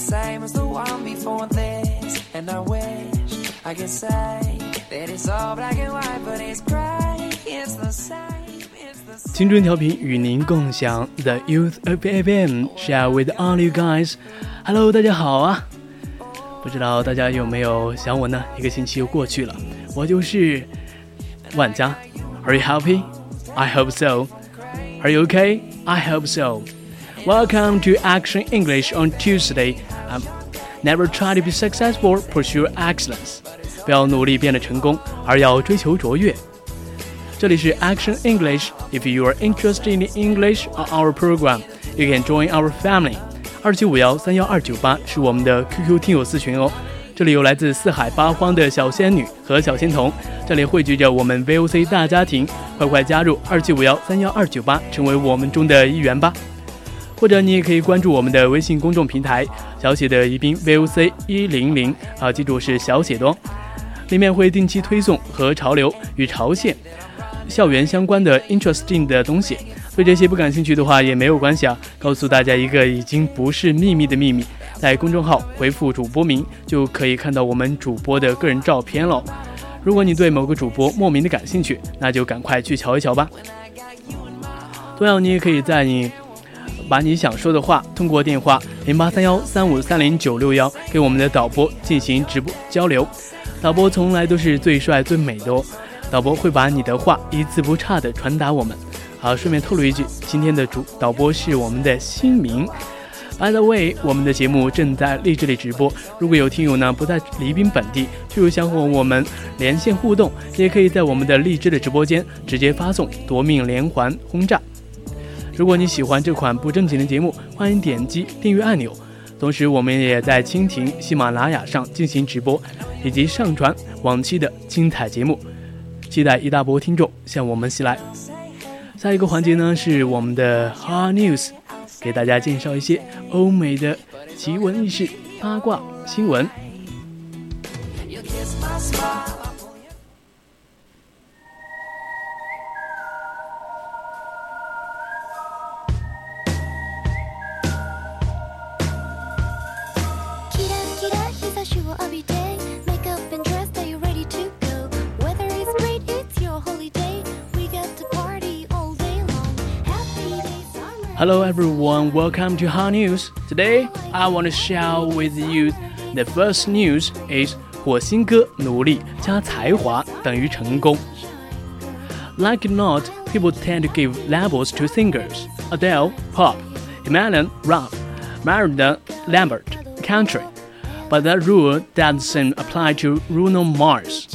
same as the one before this. And I wish I could say that it's all black and white, but it's gray. It's the same. 青春调频与您共享 The Youth of FM share with all you guys. Hello，大家好啊！不知道大家有没有想我呢？一个星期又过去了，我就是万家。Are you happy? I hope so. Are you okay? I hope so. Welcome to Action English on Tuesday. Never try to be successful, pursue excellence. 不要努力变得成功，而要追求卓越。这里是 Action English. If you are interested in English on our program, you can join our family. 二七五幺三幺二九八是我们的 QQ 听友四群哦。这里有来自四海八荒的小仙女和小仙童，这里汇聚着我们 VOC 大家庭，快快加入二七五幺三幺二九八，成为我们中的一员吧。或者你也可以关注我们的微信公众平台小写的宜宾 VOC 一零零啊，记住是小写的哦，里面会定期推送和潮流与朝鲜校园相关的 interesting 的东西。对这些不感兴趣的话也没有关系啊，告诉大家一个已经不是秘密的秘密，在公众号回复主播名就可以看到我们主播的个人照片了。如果你对某个主播莫名的感兴趣，那就赶快去瞧一瞧吧。同样，你也可以在你。把你想说的话通过电话零八三幺三五三零九六幺给我们的导播进行直播交流，导播从来都是最帅最美的哦，导播会把你的话一字不差的传达我们。好，顺便透露一句，今天的主导播是我们的新明。By the way，我们的节目正在荔枝里直播，如果有听友呢不在宜宾本地，就想和我们连线互动，也可以在我们的荔枝的直播间直接发送夺命连环轰炸。如果你喜欢这款不正经的节目，欢迎点击订阅按钮。同时，我们也在蜻蜓、喜马拉雅上进行直播，以及上传往期的精彩节目。期待一大波听众向我们袭来。下一个环节呢是我们的 Hard News，给大家介绍一些欧美的奇闻异事、八卦新闻。Hello everyone, welcome to Hot News. Today, I want to share with you the first news is 火星哥努力加才华等于成功。Like it not, people tend to give labels to singers. Adele, pop, Eminem, rap, Miranda Lambert, country. But that rule doesn't apply to Bruno Mars.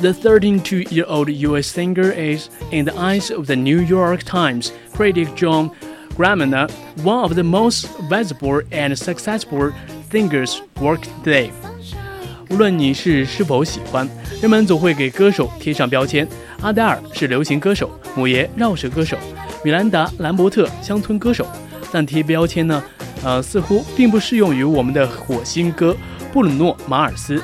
The 32-year-old US singer is, in the eyes of the New York Times critic John Gramana, one of the most visible and successful singers work today. 无论你是是否喜欢，人们总会给歌手贴上标签。阿黛尔是流行歌手，母爷饶舌歌手，米兰达·兰伯特乡村歌手。但贴标签呢， 呃，似乎并不适用于我们的火星哥布鲁诺·马尔斯。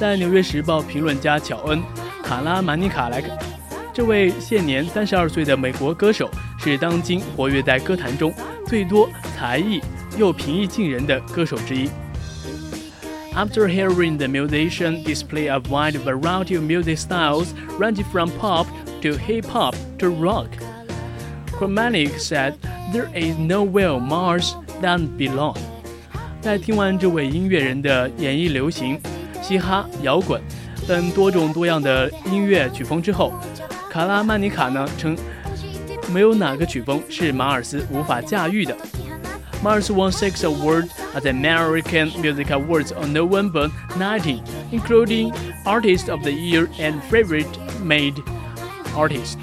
在《纽约时报》评论家乔恩·卡拉曼尼卡莱克。这位现年三十二岁的美国歌手是当今活跃在歌坛中最多才艺又平易近人的歌手之一。After hearing the musician display a wide variety of music styles ranging from pop to hip hop to rock, Chromatic said there is nowhere Mars than belong. 在听完这位音乐人的演绎流行、嘻哈、摇滚等多种多样的音乐曲风之后，卡拉曼尼卡呢称，没有哪个曲风是马尔斯无法驾驭的。 Mars won six awards at the American Music Awards on November 19, including Artist of the Year and Favorite Made Artist.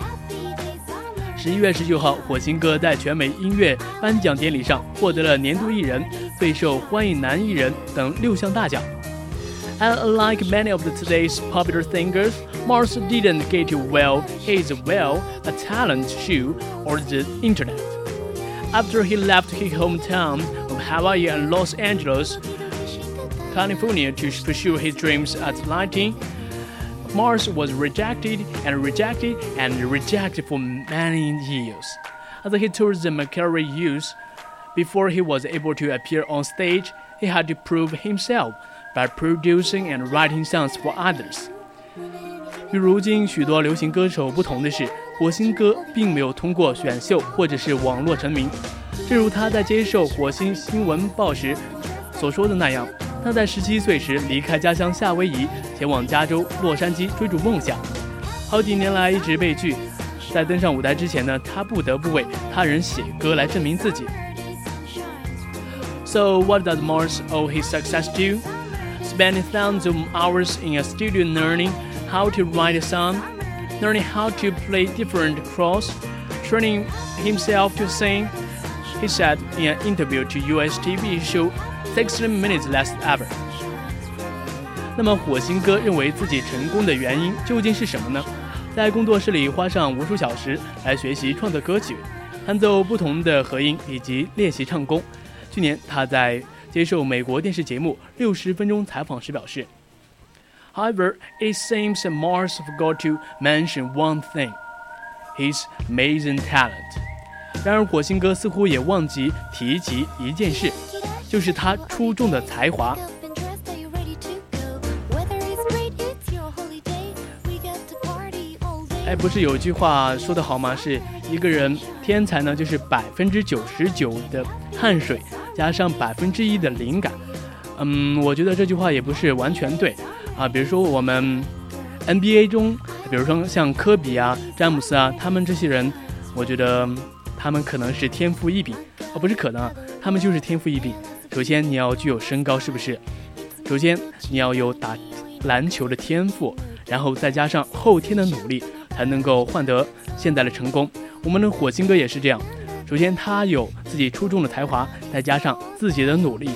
十一月十九号，火星哥在全美音乐颁奖典礼上获得了年度艺人、备受欢迎男艺人等六项大奖。And unlike many of today's popular singers, Mars didn't get well his well a talent show or the internet. After he left his hometown of Hawaii and Los Angeles, California to pursue his dreams at 19, Mars was rejected and rejected and rejected for many years. As he toured the Mercury Youth, before he was able to appear on stage, he had to prove himself by producing and writing songs for others. 与如今许多流行歌手不同的是，火星哥并没有通过选秀或者是网络成名。正如他在接受《火星新闻报》时所说的那样。 他在十七岁时离开家乡夏威夷，前往加州洛杉矶追逐梦想。好几年来一直被拒，在登上舞台之前呢，他不得不为他人写歌来证明自己。So what does Mars owe his success to? Spending thousands of hours in a studio learning how to write a song, learning how to play different chords, training himself to sing. He said in an interview to US TV show Sixteen Minutes Last Ever。那么火星哥认为自己成功的原因究竟是什么呢？在工作室里花上无数小时来学习创作歌曲，弹奏不同的和音以及练习唱功。去年他在接受美国电视节目《六十分钟》采访时表示：“However, it seems Mars forgot to mention one thing: his amazing talent。”然而火星哥似乎也忘记提及一件事。就是他出众的才华。哎，不是有句话说的好吗？是一个人天才呢，就是百分之九十九的汗水加上百分之一的灵感。嗯，我觉得这句话也不是完全对啊。比如说我们 NBA 中，比如说像科比啊、詹姆斯啊，他们这些人，我觉得他们可能是天赋异禀，哦，不是可能，他们就是天赋异禀。首先，你要具有身高，是不是？首先，你要有打篮球的天赋，然后再加上后天的努力，才能够换得现在的成功。我们的火星哥也是这样。首先，他有自己出众的才华，再加上自己的努力。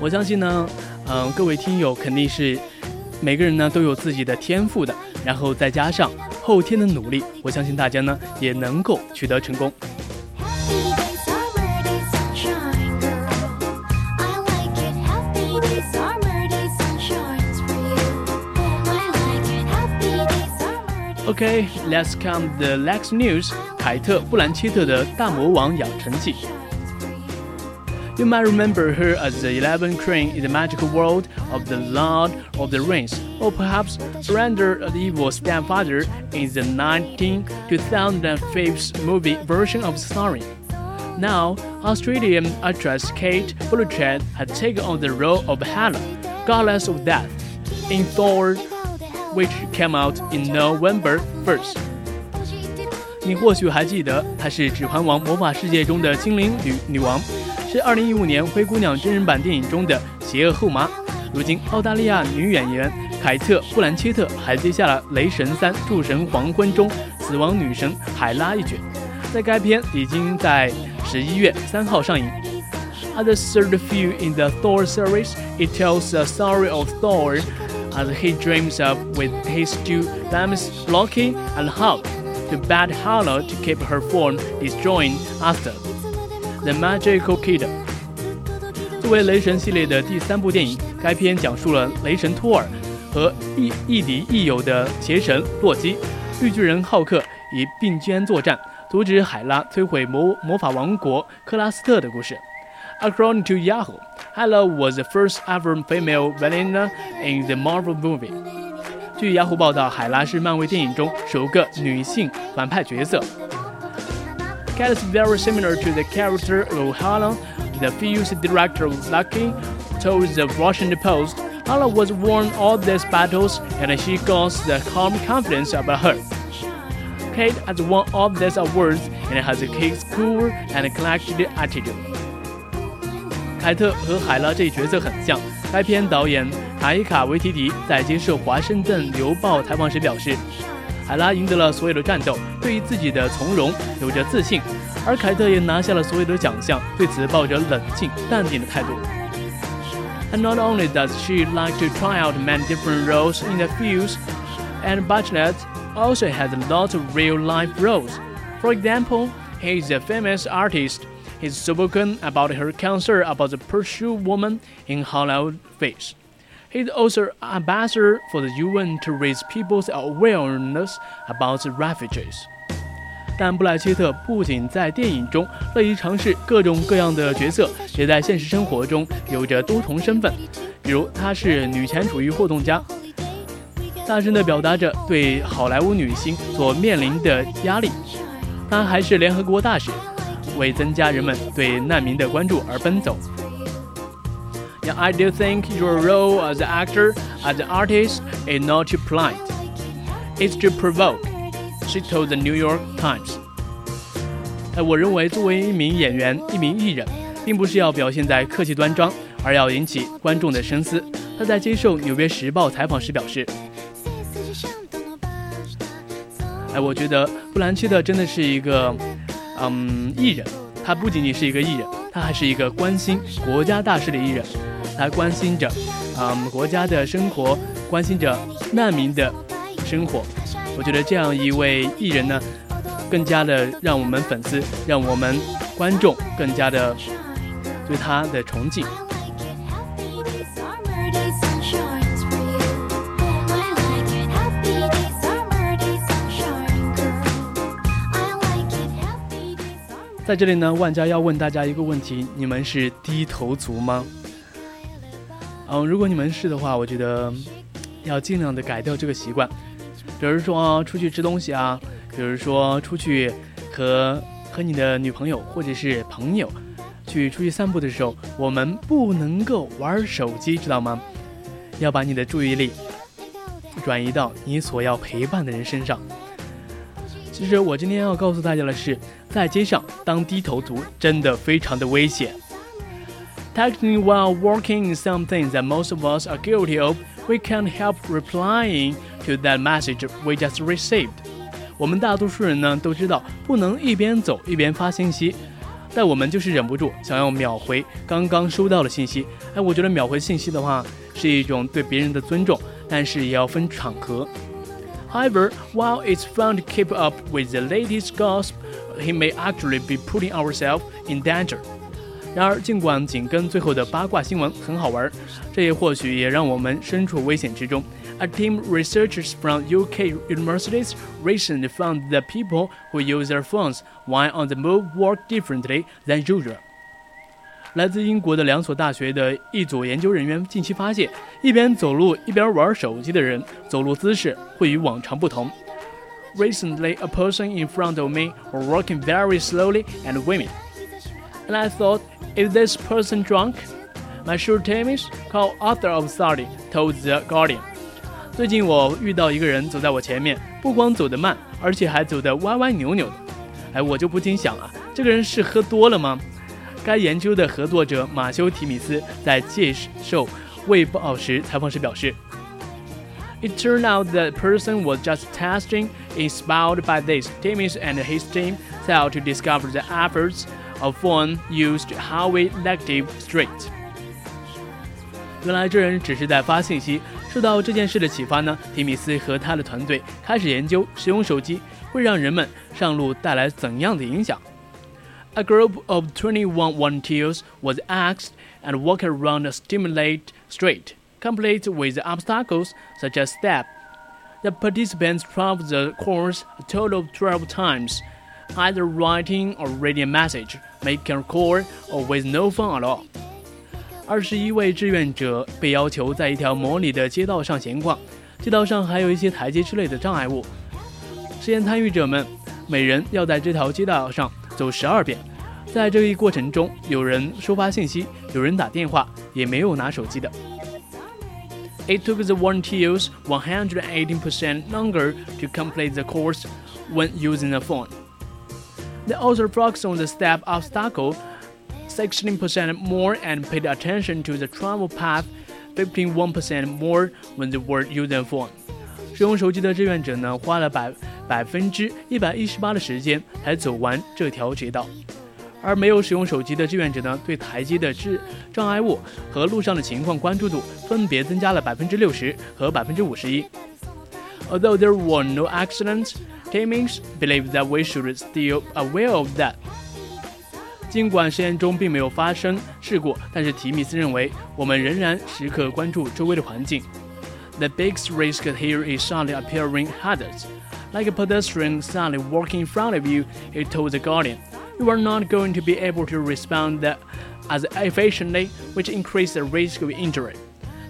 我相信呢，嗯，各位听友肯定是每个人呢都有自己的天赋的，然后再加上后天的努力，我相信大家呢也能够取得成功。Okay, let's come the next news. 凯特·布兰切特的大魔王养成记。You might remember her as the Eleven Crane in the magical world of the Lord of the Rings, or perhaps Surrender the Evil Stepfather in the 19 2005 movie version of the story. Now, Australian actress Kate Blanchett had taken on the role of Hela, goddess of death, in Thor which came out in November 1st。你或许还记得，她是《指环王：魔法世界》中的精灵女女王，是2015年《灰姑娘》真人版电影中的邪恶后妈。如今，澳大利亚女演员凯特·布兰切特还接下了《雷神三：诸神黄昏》中死亡女神海拉一角，在该片已经在11月3号上映。As the third film in the Thor series, it tells the story of Thor as he dreams of with his two dames Loki and Hulk to bat Hela to keep her from destroying Asgard, the magical kingdom. 作为雷神系列的第三部电影，该片讲述了雷神托尔和亦亦敌亦友的邪神洛基、绿巨人浩克以并肩作战，阻止海拉摧毁魔魔法王国克拉斯特的故事。According to Yahoo, Hela was the first ever female villain in the Marvel movie. 据雅虎报道，海拉是漫威电影中首个女性反派角色。Cat is very similar to the character of Hela. The film's director Lucky told the Washington Post, Hela was won all these battles and she got the calm confidence about her. Kate has won all these awards and has his cool and collected attitude. 凯特和海拉这一角色很像。该片导演塔伊卡·维提迪在接受《华盛顿邮报》采访时表示，海拉赢得了所有的战斗，对于自己的从容有着自信，而凯特也拿下了所有的奖项，对此抱着冷静淡定的态度。And not only does she like to try out many different roles in the films, and Bachelot also has a lot of real-life roles. For example, he is a famous artist He's spoken about her concern about the pursued woman in Hollywood face. He's also ambassador for the UN to raise people's awareness about the refugees. 但布莱切特不仅在电影中乐于尝试各种各样的角色，也在现实生活中有着多重身份。比如，她是女权主义活动家，大声地表达着对好莱坞女星所面临的压力。她还是联合国大使。为增加人们对难民的关注而奔走。Yeah, I do think your role as an actor, as an artist, is not to polite. It's to provoke. She told the New York Times. 哎，我认为作为一名演员、一名艺人，并不是要表现在客气端庄，而要引起观众的深思。他在接受《纽约时报》采访时表示：“哎，我觉得布兰切特真的是一个。”嗯，艺人，他不仅仅是一个艺人，他还是一个关心国家大事的艺人，他关心着，嗯，国家的生活，关心着难民的生活。我觉得这样一位艺人呢，更加的让我们粉丝，让我们观众更加的对他的崇敬。在这里呢，万家要问大家一个问题：你们是低头族吗？嗯，如果你们是的话，我觉得要尽量的改掉这个习惯。比如说出去吃东西啊，比如说出去和和你的女朋友或者是朋友去出去散步的时候，我们不能够玩手机，知道吗？要把你的注意力转移到你所要陪伴的人身上。其实我今天要告诉大家的是。在街上当低头族真的非常的危险。Technically, while working in something that most of us are guilty of, we can't help replying to that message we just received. 我们大多数人呢都知道不能一边走一边发信息，但我们就是忍不住想要秒回刚刚收到的信息。哎，我觉得秒回信息的话是一种对别人的尊重，但是也要分场合。However, while it's fun to keep up with the latest gossip, he may actually be putting ourselves in danger. 然而，尽管紧跟最后的八卦新闻很好玩，这也或许也让我们身处危险之中。A team researchers from UK universities recently found that people who use their phones while on the move work differently than usual. 来自英国的两所大学的一组研究人员近期发现，一边走路一边玩手机的人，走路姿势会与往常不同。Recently, a person in front of me was walking very slowly and winning. And I thought, is this person drunk? My short Timmins, co-author of study, told the Guardian. 最近我遇到一个人走在我前面，不光走得慢，而且还走得歪歪扭扭的。哎，我就不禁想啊，这个人是喝多了吗？该研究的合作者马修·提米斯在接受《卫报》时采访时表示。It turned out that person was just testing, inspired by this. Timmis and his team set out to discover the efforts of phone used highway elective street. 原来这人只是在发信息。受到这件事的启发呢，提米斯和他的团队开始研究使用手机会让人们上路带来怎样的影响。A group of 21 volunteers was asked and walked around a stimulated street complete with obstacles such as step. The participants traveled the course a total of 12 times, either writing or reading a message, making a call, or with no phone at all. 二十一位志愿者被要求在一条模拟的街道上闲逛，街道上还有一些台阶之类的障碍物。实验参与者们每人要在这条街道上 走十二遍。在这一过程中，有人收发信息，有人打电话，也没有拿手机的。it took the volunteers 118% longer to complete the course when using a phone. The author focused on the step obstacle 16% more and paid attention to the travel path 51% more when the word using phone。 使用手机的志愿者呢，花了百百分之一百一十八的时间才走完这条街道，而没有使用手机的志愿者呢，对台阶的障障碍物和路上的情况关注度分别增加了百分之六十和百分之五十一。Although there were no accidents, Timmins believe that we should still aware of that. 尽管实验中并没有发生事故，但是提米斯认为我们仍然时刻关注周围的环境。The biggest risk here is suddenly appearing hazards, like a pedestrian suddenly walking in front of you. He told the Guardian, "You are not going to be able to respond as efficiently, which increases the risk of injury."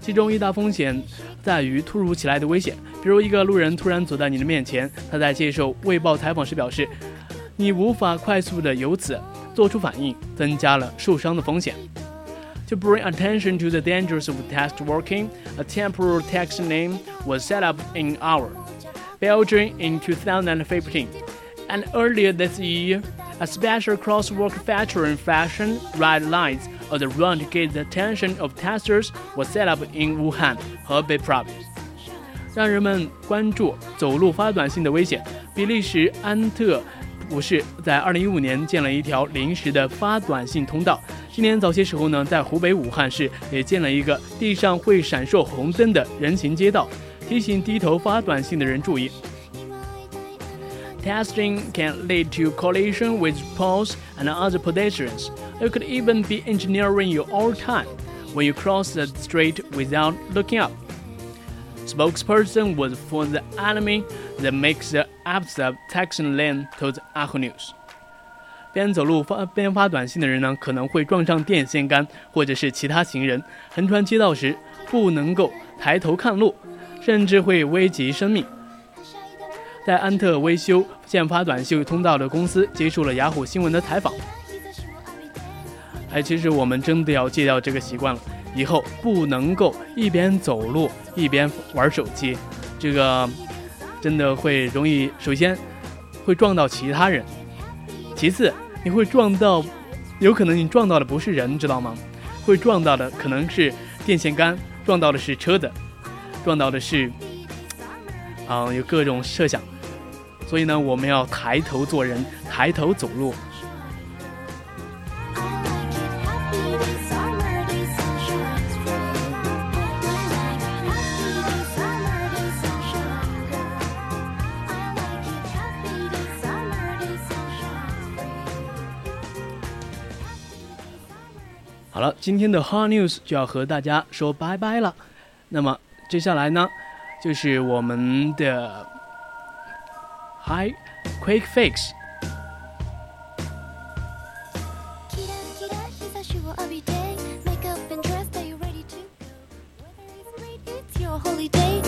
其中一大风险在于突如其来的危险，比如一个路人突然走在你的面前。他在接受《卫报》采访时表示，你无法快速的由此做出反应，增加了受伤的风险。 To bring attention to the dangers of test working, a temporary tax name was set up in our Belgium in 2015, and earlier this year, a special crosswalk featuring fashion red lines of the run to get the attention of testers was set up in Wuhan, Hebei province. 让人们关注走路发短信的危险。比利时安特 不是在2015年建了一条临时的发短信通道。今年早些时候呢，在湖北武汉市也建了一个地上会闪烁红灯的人行街道，提醒低头发短信的人注意。Testing can lead to collision with poles and other pedestrians. It could even be engineering your own time when you cross the street without looking up. Spokesperson was for the enemy That makes the opposite Texan lane told Echo News. 边走路发边发短信的人呢，可能会撞上电线杆或者是其他行人。横穿街道时不能够抬头看路，甚至会危及生命。在安特维修建发短信通道的公司接受了雅虎新闻的采访。哎，其实我们真的要戒掉这个习惯了，以后不能够一边走路一边玩手机，这个真的会容易，首先会撞到其他人，其次你会撞到，有可能你撞到的不是人，知道吗？会撞到的可能是电线杆，撞到的是车子，撞到的是，嗯，有各种设想。所以呢，我们要抬头做人，抬头走路。今天的 Hot News 就要和大家说拜拜了。那么接下来呢，就是我们的。Hi, Quick Fix. holy day